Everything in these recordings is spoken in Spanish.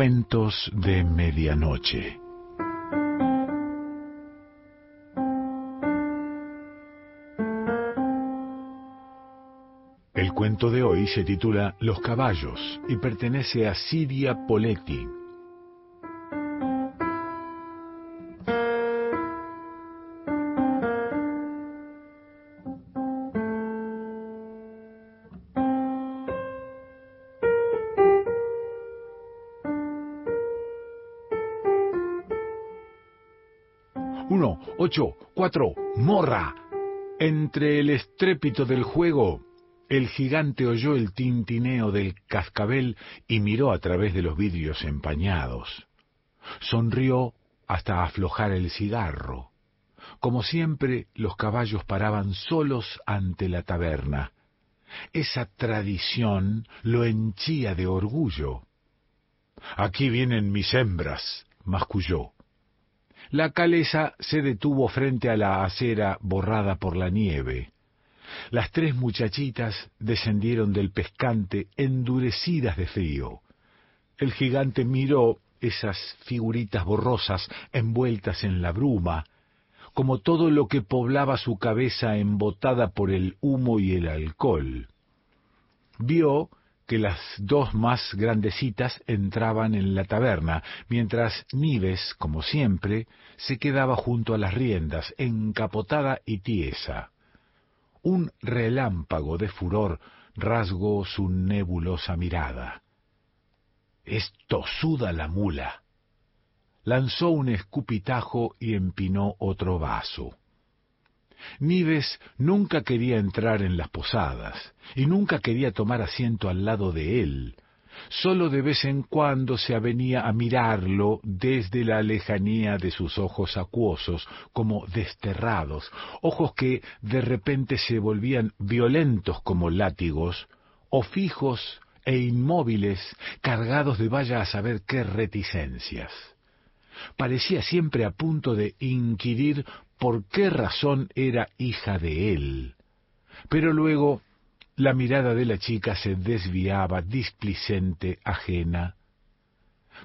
Cuentos de Medianoche. El cuento de hoy se titula Los caballos y pertenece a Siria Poletti. Morra. Entre el estrépito del juego, el gigante oyó el tintineo del cascabel y miró a través de los vidrios empañados. Sonrió hasta aflojar el cigarro. Como siempre, los caballos paraban solos ante la taberna. Esa tradición lo henchía de orgullo. Aquí vienen mis hembras, masculló. La calesa se detuvo frente a la acera borrada por la nieve. Las tres muchachitas descendieron del pescante endurecidas de frío. El gigante miró esas figuritas borrosas envueltas en la bruma, como todo lo que poblaba su cabeza embotada por el humo y el alcohol. Vio que las dos más grandecitas entraban en la taberna, mientras Nives, como siempre, se quedaba junto a las riendas, encapotada y tiesa. Un relámpago de furor rasgó su nebulosa mirada. Es tosuda la mula. Lanzó un escupitajo y empinó otro vaso. Nives nunca quería entrar en las posadas y nunca quería tomar asiento al lado de él. Solo de vez en cuando se avenía a mirarlo desde la lejanía de sus ojos acuosos, como desterrados, ojos que de repente se volvían violentos como látigos, o fijos e inmóviles, cargados de vaya a saber qué reticencias. Parecía siempre a punto de inquirir por qué razón era hija de él. Pero luego la mirada de la chica se desviaba, displicente, ajena.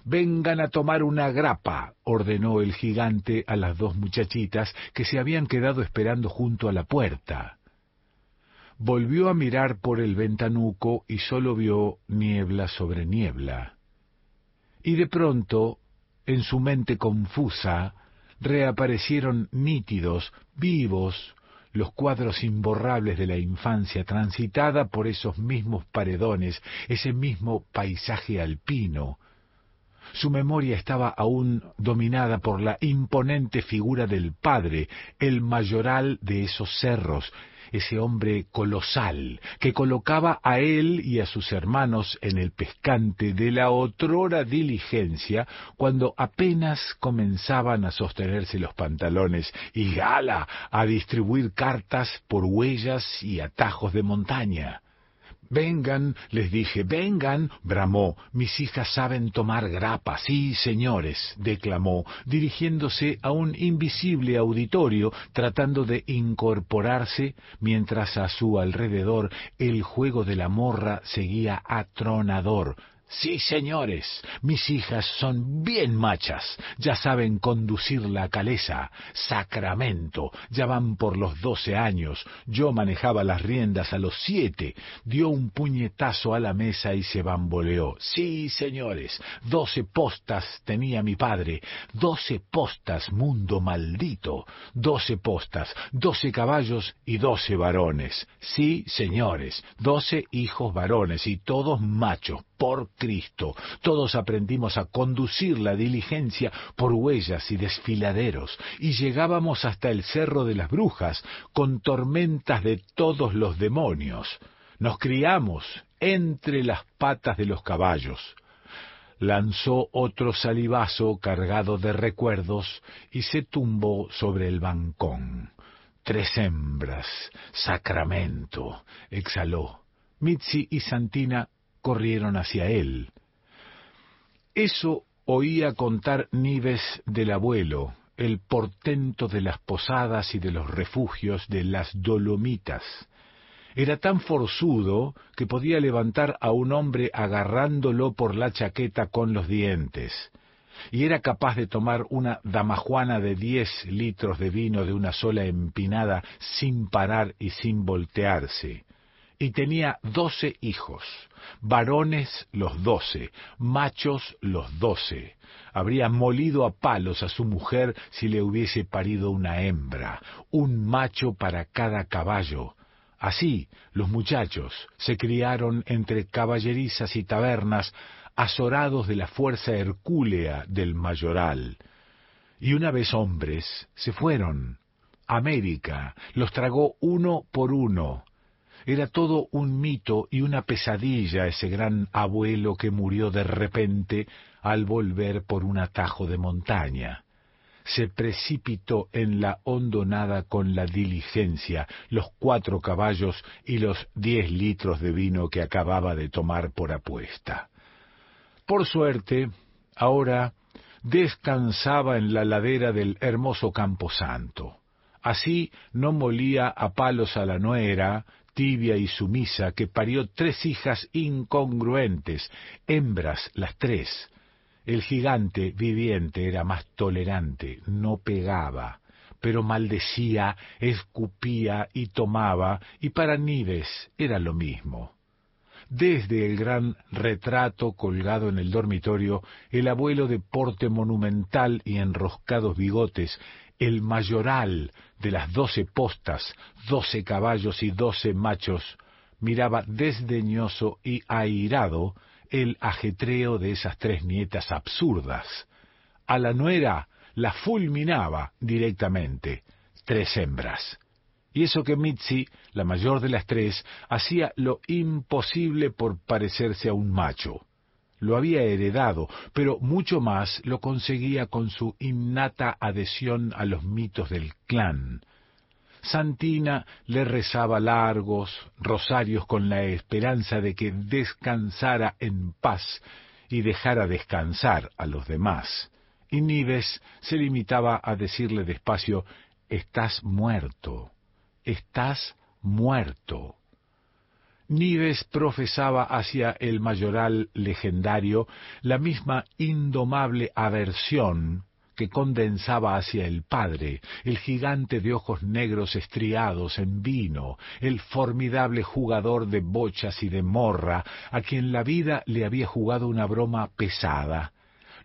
Vengan a tomar una grapa, ordenó el gigante a las dos muchachitas que se habían quedado esperando junto a la puerta. Volvió a mirar por el ventanuco y sólo vio niebla sobre niebla. Y de pronto, en su mente confusa, reaparecieron nítidos, vivos, los cuadros imborrables de la infancia transitada por esos mismos paredones, ese mismo paisaje alpino. Su memoria estaba aún dominada por la imponente figura del padre, el mayoral de esos cerros, ese hombre colosal que colocaba a él y a sus hermanos en el pescante de la otrora diligencia cuando apenas comenzaban a sostenerse los pantalones y gala a distribuir cartas por huellas y atajos de montaña. Vengan, les dije, vengan, bramó, mis hijas saben tomar grapa, sí, señores, declamó, dirigiéndose a un invisible auditorio, tratando de incorporarse, mientras a su alrededor el juego de la morra seguía atronador, Sí, señores, mis hijas son bien machas, ya saben conducir la calesa, sacramento, ya van por los doce años, yo manejaba las riendas a los siete, dio un puñetazo a la mesa y se bamboleó. Sí, señores, doce postas tenía mi padre, doce postas, mundo maldito, doce postas, doce caballos y doce varones. Sí, señores, doce hijos varones y todos machos, por Cristo. Todos aprendimos a conducir la diligencia por huellas y desfiladeros, y llegábamos hasta el cerro de las brujas, con tormentas de todos los demonios. Nos criamos entre las patas de los caballos. Lanzó otro salivazo cargado de recuerdos y se tumbó sobre el bancón. Tres hembras, sacramento, exhaló. Mitzi y Santina corrieron hacia él. Eso oía contar Nives del abuelo, el portento de las posadas y de los refugios de las Dolomitas. Era tan forzudo que podía levantar a un hombre agarrándolo por la chaqueta con los dientes, y era capaz de tomar una damajuana de diez litros de vino de una sola empinada sin parar y sin voltearse. Y tenía doce hijos, varones los doce, machos los doce. Habría molido a palos a su mujer si le hubiese parido una hembra, un macho para cada caballo, Así los muchachos se criaron entre caballerizas y tabernas, azorados de la fuerza hercúlea del mayoral. Y una vez hombres se fueron. América los tragó uno por uno. Era todo un mito y una pesadilla ese gran abuelo que murió de repente al volver por un atajo de montaña se precipitó en la hondonada con la diligencia, los cuatro caballos y los diez litros de vino que acababa de tomar por apuesta. Por suerte, ahora descansaba en la ladera del hermoso Camposanto. Así no molía a palos a la nuera, tibia y sumisa, que parió tres hijas incongruentes, hembras las tres, el gigante viviente era más tolerante, no pegaba, pero maldecía, escupía y tomaba, y para Nives era lo mismo. Desde el gran retrato colgado en el dormitorio, el abuelo de porte monumental y enroscados bigotes, el mayoral de las doce postas, doce caballos y doce machos, miraba desdeñoso y airado el ajetreo de esas tres nietas absurdas. A la nuera la fulminaba directamente, tres hembras. Y eso que Mitzi, la mayor de las tres, hacía lo imposible por parecerse a un macho. Lo había heredado, pero mucho más lo conseguía con su innata adhesión a los mitos del clan, Santina le rezaba largos rosarios con la esperanza de que descansara en paz y dejara descansar a los demás. Y Nives se limitaba a decirle despacio Estás muerto, estás muerto. Nives profesaba hacia el mayoral legendario la misma indomable aversión que condensaba hacia el padre, el gigante de ojos negros estriados en vino, el formidable jugador de bochas y de morra, a quien la vida le había jugado una broma pesada,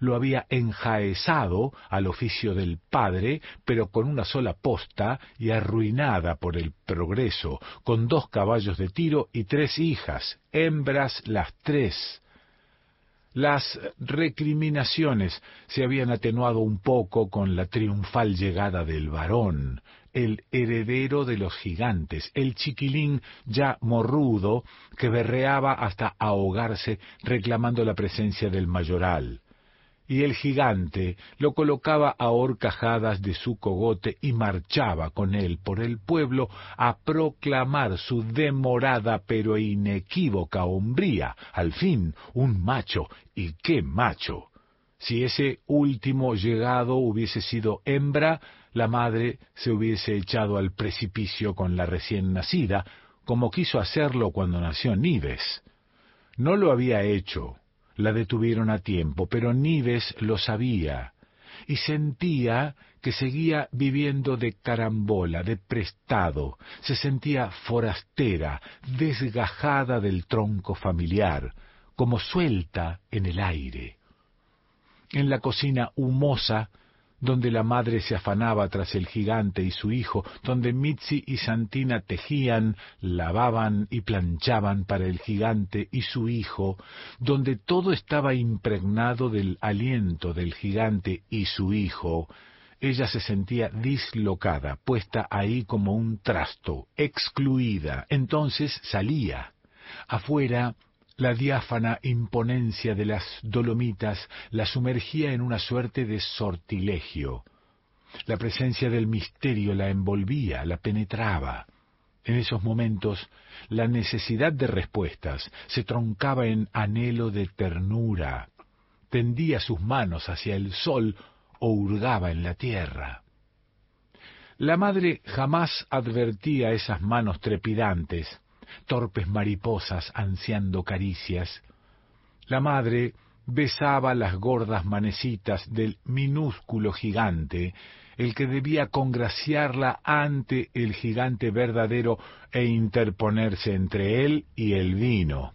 lo había enjaezado al oficio del padre, pero con una sola posta y arruinada por el progreso, con dos caballos de tiro y tres hijas, hembras las tres, las recriminaciones se habían atenuado un poco con la triunfal llegada del varón, el heredero de los gigantes, el chiquilín ya morrudo que berreaba hasta ahogarse reclamando la presencia del mayoral y el gigante lo colocaba a horcajadas de su cogote y marchaba con él por el pueblo a proclamar su demorada pero inequívoca hombría, al fin un macho, y qué macho. Si ese último llegado hubiese sido hembra, la madre se hubiese echado al precipicio con la recién nacida, como quiso hacerlo cuando nació Nives. No lo había hecho, la detuvieron a tiempo, pero Nives lo sabía y sentía que seguía viviendo de carambola, de prestado, se sentía forastera, desgajada del tronco familiar, como suelta en el aire. En la cocina humosa donde la madre se afanaba tras el gigante y su hijo, donde Mitzi y Santina tejían, lavaban y planchaban para el gigante y su hijo, donde todo estaba impregnado del aliento del gigante y su hijo, ella se sentía dislocada, puesta ahí como un trasto, excluida. Entonces salía. Afuera la diáfana imponencia de las Dolomitas la sumergía en una suerte de sortilegio. La presencia del misterio la envolvía, la penetraba. En esos momentos la necesidad de respuestas se troncaba en anhelo de ternura, tendía sus manos hacia el sol o hurgaba en la tierra. La madre jamás advertía esas manos trepidantes, torpes mariposas ansiando caricias. La madre besaba las gordas manecitas del minúsculo gigante, el que debía congraciarla ante el gigante verdadero e interponerse entre él y el vino.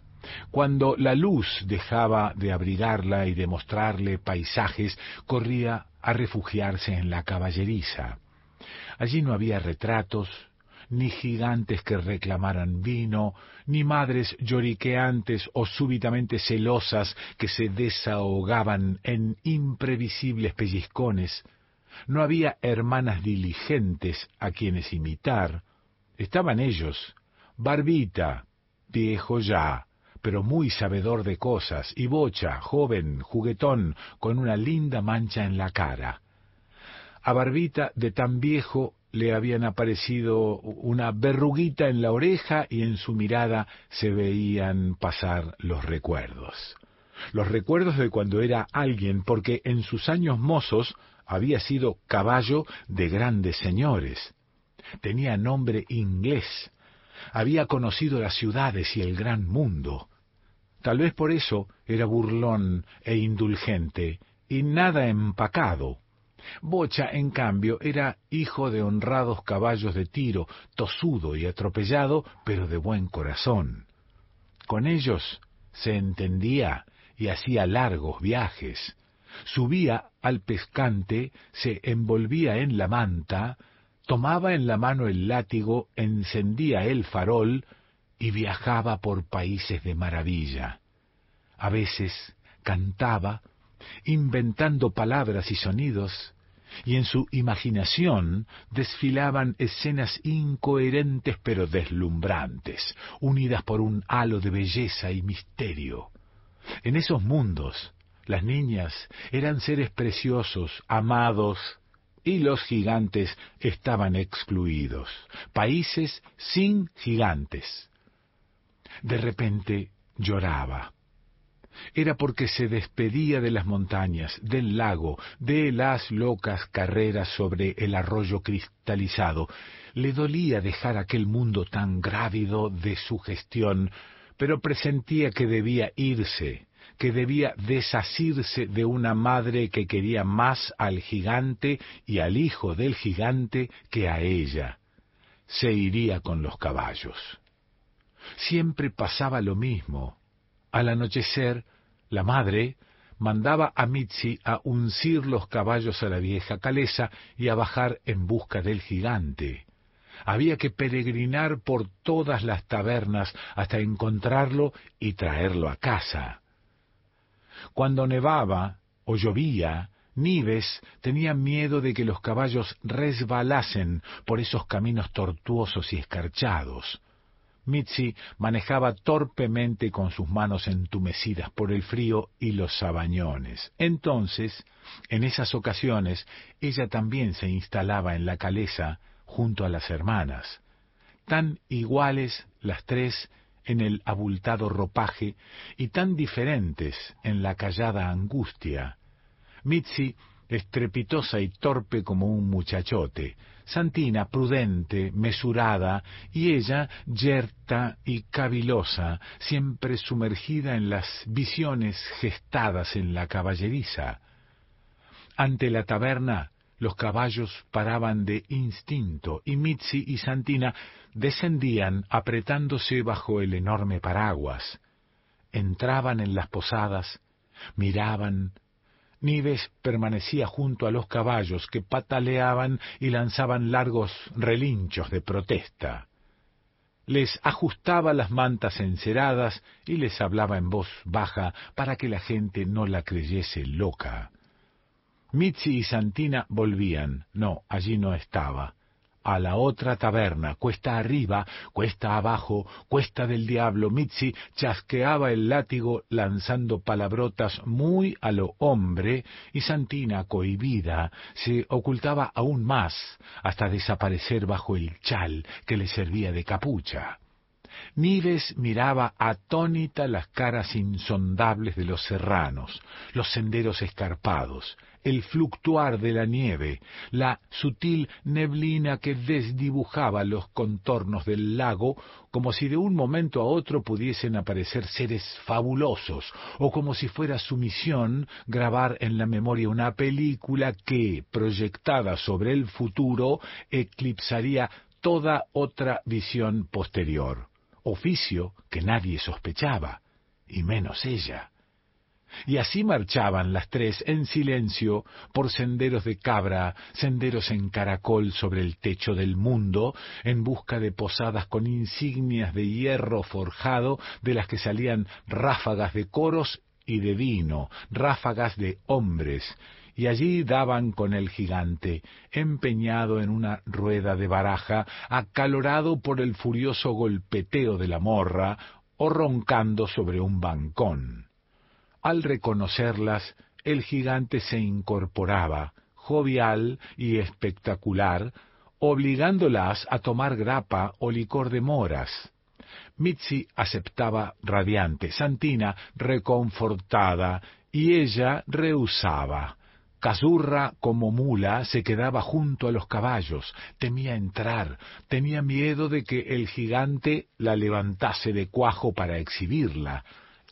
Cuando la luz dejaba de abrigarla y de mostrarle paisajes, corría a refugiarse en la caballeriza. Allí no había retratos, ni gigantes que reclamaran vino, ni madres lloriqueantes o súbitamente celosas que se desahogaban en imprevisibles pellizcones. No había hermanas diligentes a quienes imitar. Estaban ellos, Barbita, viejo ya, pero muy sabedor de cosas, y Bocha, joven, juguetón, con una linda mancha en la cara. A Barbita, de tan viejo, le habían aparecido una verruguita en la oreja y en su mirada se veían pasar los recuerdos. Los recuerdos de cuando era alguien, porque en sus años mozos había sido caballo de grandes señores. Tenía nombre inglés. Había conocido las ciudades y el gran mundo. Tal vez por eso era burlón e indulgente y nada empacado. Bocha, en cambio, era hijo de honrados caballos de tiro, tosudo y atropellado, pero de buen corazón. Con ellos se entendía y hacía largos viajes. Subía al pescante, se envolvía en la manta, tomaba en la mano el látigo, encendía el farol y viajaba por países de maravilla. A veces cantaba, inventando palabras y sonidos, y en su imaginación desfilaban escenas incoherentes pero deslumbrantes, unidas por un halo de belleza y misterio. En esos mundos, las niñas eran seres preciosos, amados, y los gigantes estaban excluidos, países sin gigantes. De repente lloraba era porque se despedía de las montañas, del lago, de las locas carreras sobre el arroyo cristalizado. Le dolía dejar aquel mundo tan grávido de sugestión, pero presentía que debía irse, que debía desasirse de una madre que quería más al gigante y al hijo del gigante que a ella. Se iría con los caballos. Siempre pasaba lo mismo. Al anochecer, la madre mandaba a Mitzi a uncir los caballos a la vieja calesa y a bajar en busca del gigante. Había que peregrinar por todas las tabernas hasta encontrarlo y traerlo a casa. Cuando nevaba o llovía, Nives tenía miedo de que los caballos resbalasen por esos caminos tortuosos y escarchados. Mitzi manejaba torpemente con sus manos entumecidas por el frío y los sabañones. Entonces, en esas ocasiones, ella también se instalaba en la caleza junto a las hermanas, tan iguales las tres en el abultado ropaje y tan diferentes en la callada angustia. Mitzi estrepitosa y torpe como un muchachote, Santina prudente, mesurada, y ella yerta y cavilosa, siempre sumergida en las visiones gestadas en la caballeriza. Ante la taberna los caballos paraban de instinto y Mitzi y Santina descendían apretándose bajo el enorme paraguas. Entraban en las posadas, miraban, Nives permanecía junto a los caballos que pataleaban y lanzaban largos relinchos de protesta. Les ajustaba las mantas enceradas y les hablaba en voz baja para que la gente no la creyese loca. Mitzi y Santina volvían. No, allí no estaba a la otra taberna, cuesta arriba, cuesta abajo, cuesta del diablo. Mitzi chasqueaba el látigo lanzando palabrotas muy a lo hombre y Santina, cohibida, se ocultaba aún más hasta desaparecer bajo el chal que le servía de capucha. Nives miraba atónita las caras insondables de los serranos, los senderos escarpados, el fluctuar de la nieve, la sutil neblina que desdibujaba los contornos del lago como si de un momento a otro pudiesen aparecer seres fabulosos, o como si fuera su misión grabar en la memoria una película que, proyectada sobre el futuro, eclipsaría toda otra visión posterior oficio que nadie sospechaba, y menos ella. Y así marchaban las tres en silencio por senderos de cabra, senderos en caracol sobre el techo del mundo, en busca de posadas con insignias de hierro forjado de las que salían ráfagas de coros y de vino, ráfagas de hombres, y allí daban con el gigante, empeñado en una rueda de baraja, acalorado por el furioso golpeteo de la morra, o roncando sobre un bancón. Al reconocerlas, el gigante se incorporaba, jovial y espectacular, obligándolas a tomar grapa o licor de moras. Mitzi aceptaba radiante, Santina reconfortada, y ella rehusaba. Cazurra, como mula, se quedaba junto a los caballos, temía entrar, tenía miedo de que el gigante la levantase de cuajo para exhibirla.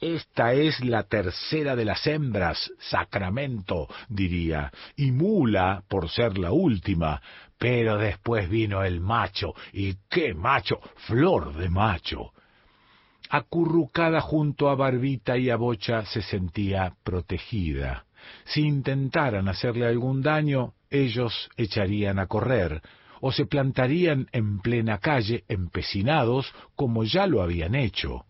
Esta es la tercera de las hembras, Sacramento, diría, y mula por ser la última. Pero después vino el macho, y qué macho, flor de macho. Acurrucada junto a Barbita y a Bocha se sentía protegida. Si intentaran hacerle algún daño, ellos echarían a correr, o se plantarían en plena calle, empecinados, como ya lo habían hecho.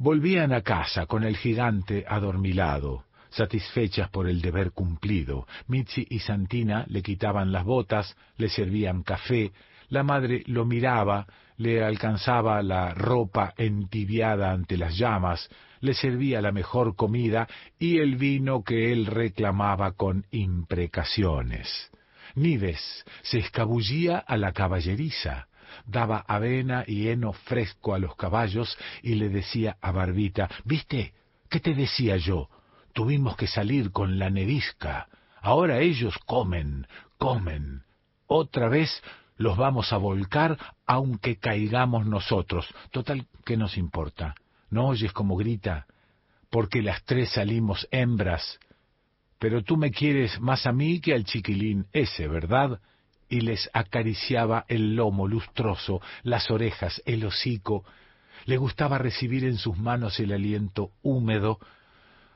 Volvían a casa con el gigante adormilado, satisfechas por el deber cumplido. Mitzi y Santina le quitaban las botas, le servían café, la madre lo miraba, le alcanzaba la ropa entibiada ante las llamas, le servía la mejor comida y el vino que él reclamaba con imprecaciones. Nives se escabullía a la caballeriza, daba avena y heno fresco a los caballos y le decía a Barbita, ¿viste? ¿Qué te decía yo? Tuvimos que salir con la nevisca. Ahora ellos comen, comen. Otra vez los vamos a volcar aunque caigamos nosotros. Total, ¿qué nos importa? ¿No oyes cómo grita? Porque las tres salimos hembras. Pero tú me quieres más a mí que al chiquilín ese, ¿verdad? Y les acariciaba el lomo lustroso, las orejas, el hocico. Le gustaba recibir en sus manos el aliento húmedo.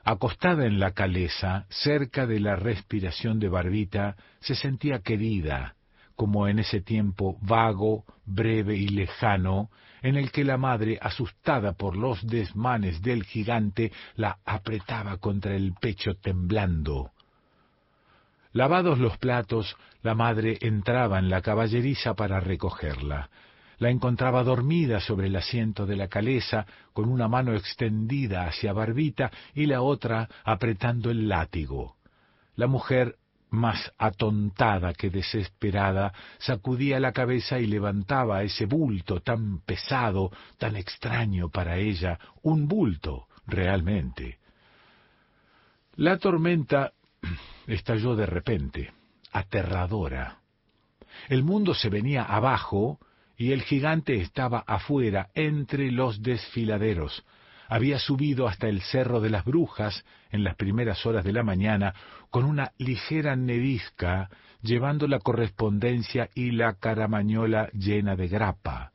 Acostada en la caleza, cerca de la respiración de Barbita, se sentía querida, como en ese tiempo vago, breve y lejano, en el que la madre, asustada por los desmanes del gigante, la apretaba contra el pecho temblando. Lavados los platos, la madre entraba en la caballeriza para recogerla. La encontraba dormida sobre el asiento de la caleza, con una mano extendida hacia Barbita y la otra apretando el látigo. La mujer más atontada que desesperada, sacudía la cabeza y levantaba ese bulto tan pesado, tan extraño para ella, un bulto realmente. La tormenta estalló de repente, aterradora. El mundo se venía abajo y el gigante estaba afuera, entre los desfiladeros, había subido hasta el Cerro de las Brujas en las primeras horas de la mañana con una ligera nevisca llevando la correspondencia y la caramañola llena de grapa.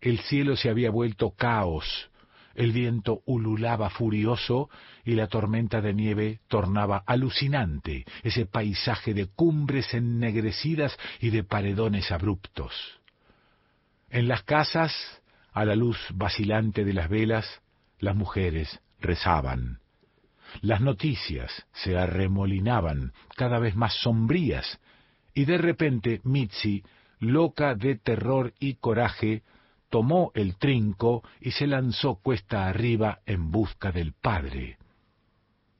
El cielo se había vuelto caos, el viento ululaba furioso y la tormenta de nieve tornaba alucinante ese paisaje de cumbres ennegrecidas y de paredones abruptos. En las casas, a la luz vacilante de las velas, las mujeres rezaban. Las noticias se arremolinaban, cada vez más sombrías, y de repente Mitzi, loca de terror y coraje, tomó el trinco y se lanzó cuesta arriba en busca del padre.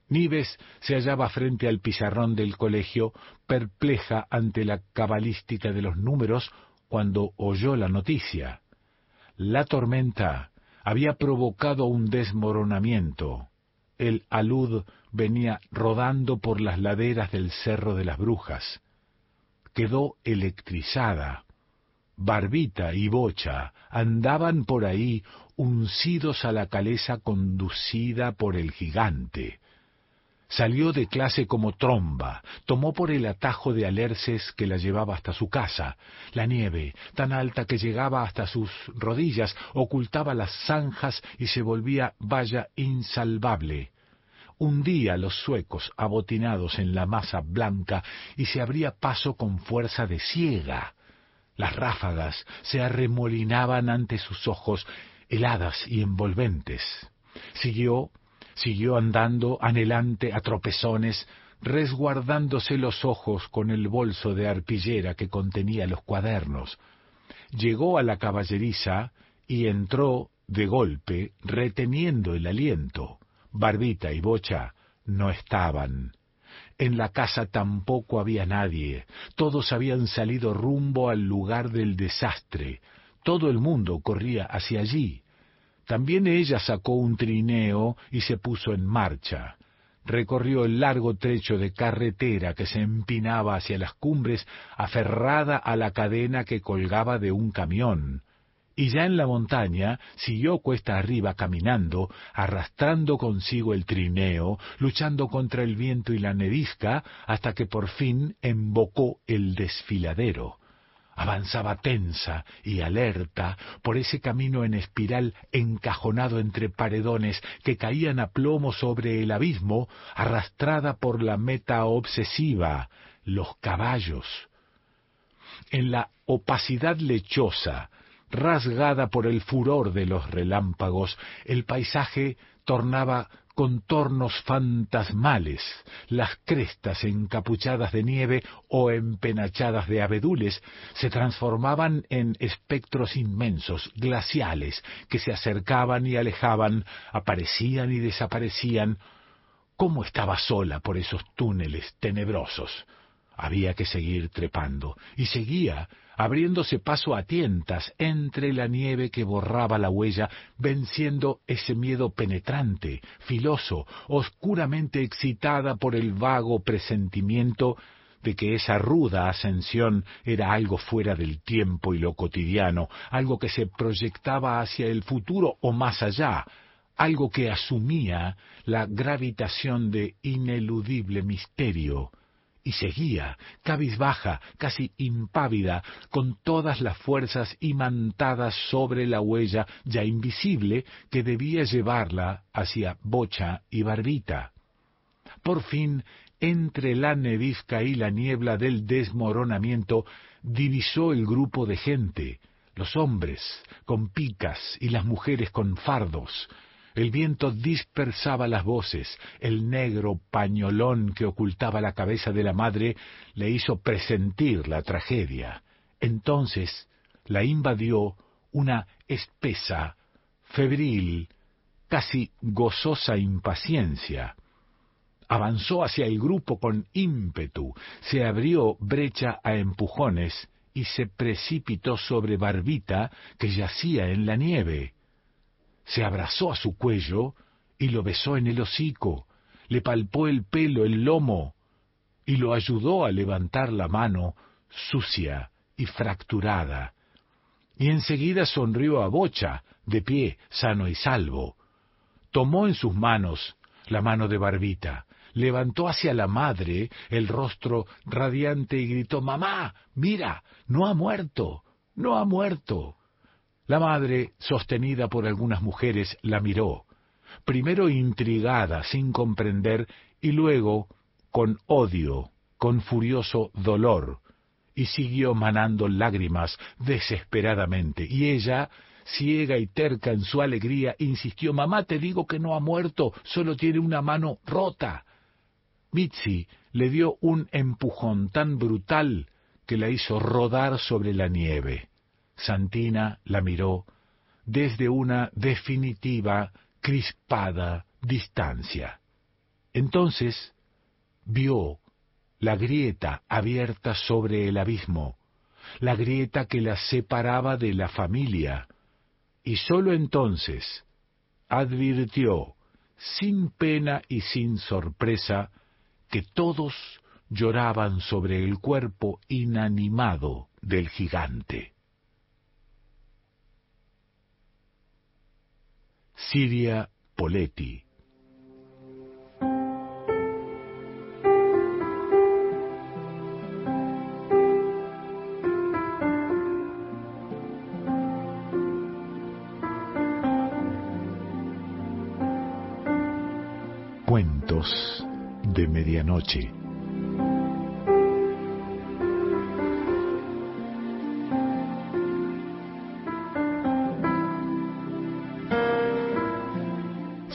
Nives se hallaba frente al pizarrón del colegio, perpleja ante la cabalística de los números, cuando oyó la noticia. La tormenta había provocado un desmoronamiento. El alud venía rodando por las laderas del Cerro de las Brujas. Quedó electrizada. Barbita y Bocha andaban por ahí uncidos a la caleza conducida por el gigante. Salió de clase como tromba, tomó por el atajo de alerces que la llevaba hasta su casa. La nieve, tan alta que llegaba hasta sus rodillas, ocultaba las zanjas y se volvía valla insalvable. Hundía los suecos abotinados en la masa blanca y se abría paso con fuerza de ciega. Las ráfagas se arremolinaban ante sus ojos, heladas y envolventes. Siguió Siguió andando anhelante a tropezones, resguardándose los ojos con el bolso de arpillera que contenía los cuadernos. Llegó a la caballeriza y entró de golpe, reteniendo el aliento. Barbita y Bocha no estaban. En la casa tampoco había nadie. Todos habían salido rumbo al lugar del desastre. Todo el mundo corría hacia allí. También ella sacó un trineo y se puso en marcha. Recorrió el largo trecho de carretera que se empinaba hacia las cumbres, aferrada a la cadena que colgaba de un camión. Y ya en la montaña siguió cuesta arriba caminando, arrastrando consigo el trineo, luchando contra el viento y la nevisca, hasta que por fin embocó el desfiladero avanzaba tensa y alerta por ese camino en espiral encajonado entre paredones que caían a plomo sobre el abismo, arrastrada por la meta obsesiva, los caballos. En la opacidad lechosa, rasgada por el furor de los relámpagos, el paisaje tornaba contornos fantasmales, las crestas encapuchadas de nieve o empenachadas de abedules se transformaban en espectros inmensos, glaciales, que se acercaban y alejaban, aparecían y desaparecían. ¿Cómo estaba sola por esos túneles tenebrosos? Había que seguir trepando, y seguía, abriéndose paso a tientas entre la nieve que borraba la huella, venciendo ese miedo penetrante, filoso, oscuramente excitada por el vago presentimiento de que esa ruda ascensión era algo fuera del tiempo y lo cotidiano, algo que se proyectaba hacia el futuro o más allá, algo que asumía la gravitación de ineludible misterio, y seguía, cabizbaja, casi impávida, con todas las fuerzas imantadas sobre la huella ya invisible que debía llevarla hacia Bocha y Barbita. Por fin, entre la nevisca y la niebla del desmoronamiento, divisó el grupo de gente, los hombres con picas y las mujeres con fardos, el viento dispersaba las voces, el negro pañolón que ocultaba la cabeza de la madre le hizo presentir la tragedia. Entonces la invadió una espesa, febril, casi gozosa impaciencia. Avanzó hacia el grupo con ímpetu, se abrió brecha a empujones y se precipitó sobre Barbita, que yacía en la nieve se abrazó a su cuello y lo besó en el hocico, le palpó el pelo, el lomo, y lo ayudó a levantar la mano sucia y fracturada. Y enseguida sonrió a Bocha, de pie, sano y salvo. Tomó en sus manos la mano de Barbita, levantó hacia la madre el rostro radiante y gritó Mamá, mira, no ha muerto, no ha muerto. La madre, sostenida por algunas mujeres, la miró, primero intrigada, sin comprender, y luego con odio, con furioso dolor, y siguió manando lágrimas desesperadamente, y ella, ciega y terca en su alegría, insistió Mamá, te digo que no ha muerto, solo tiene una mano rota. Mitzi le dio un empujón tan brutal que la hizo rodar sobre la nieve. Santina la miró desde una definitiva, crispada distancia. Entonces vio la grieta abierta sobre el abismo, la grieta que la separaba de la familia, y sólo entonces advirtió, sin pena y sin sorpresa, que todos lloraban sobre el cuerpo inanimado del gigante. Siria Poletti Cuentos de Medianoche.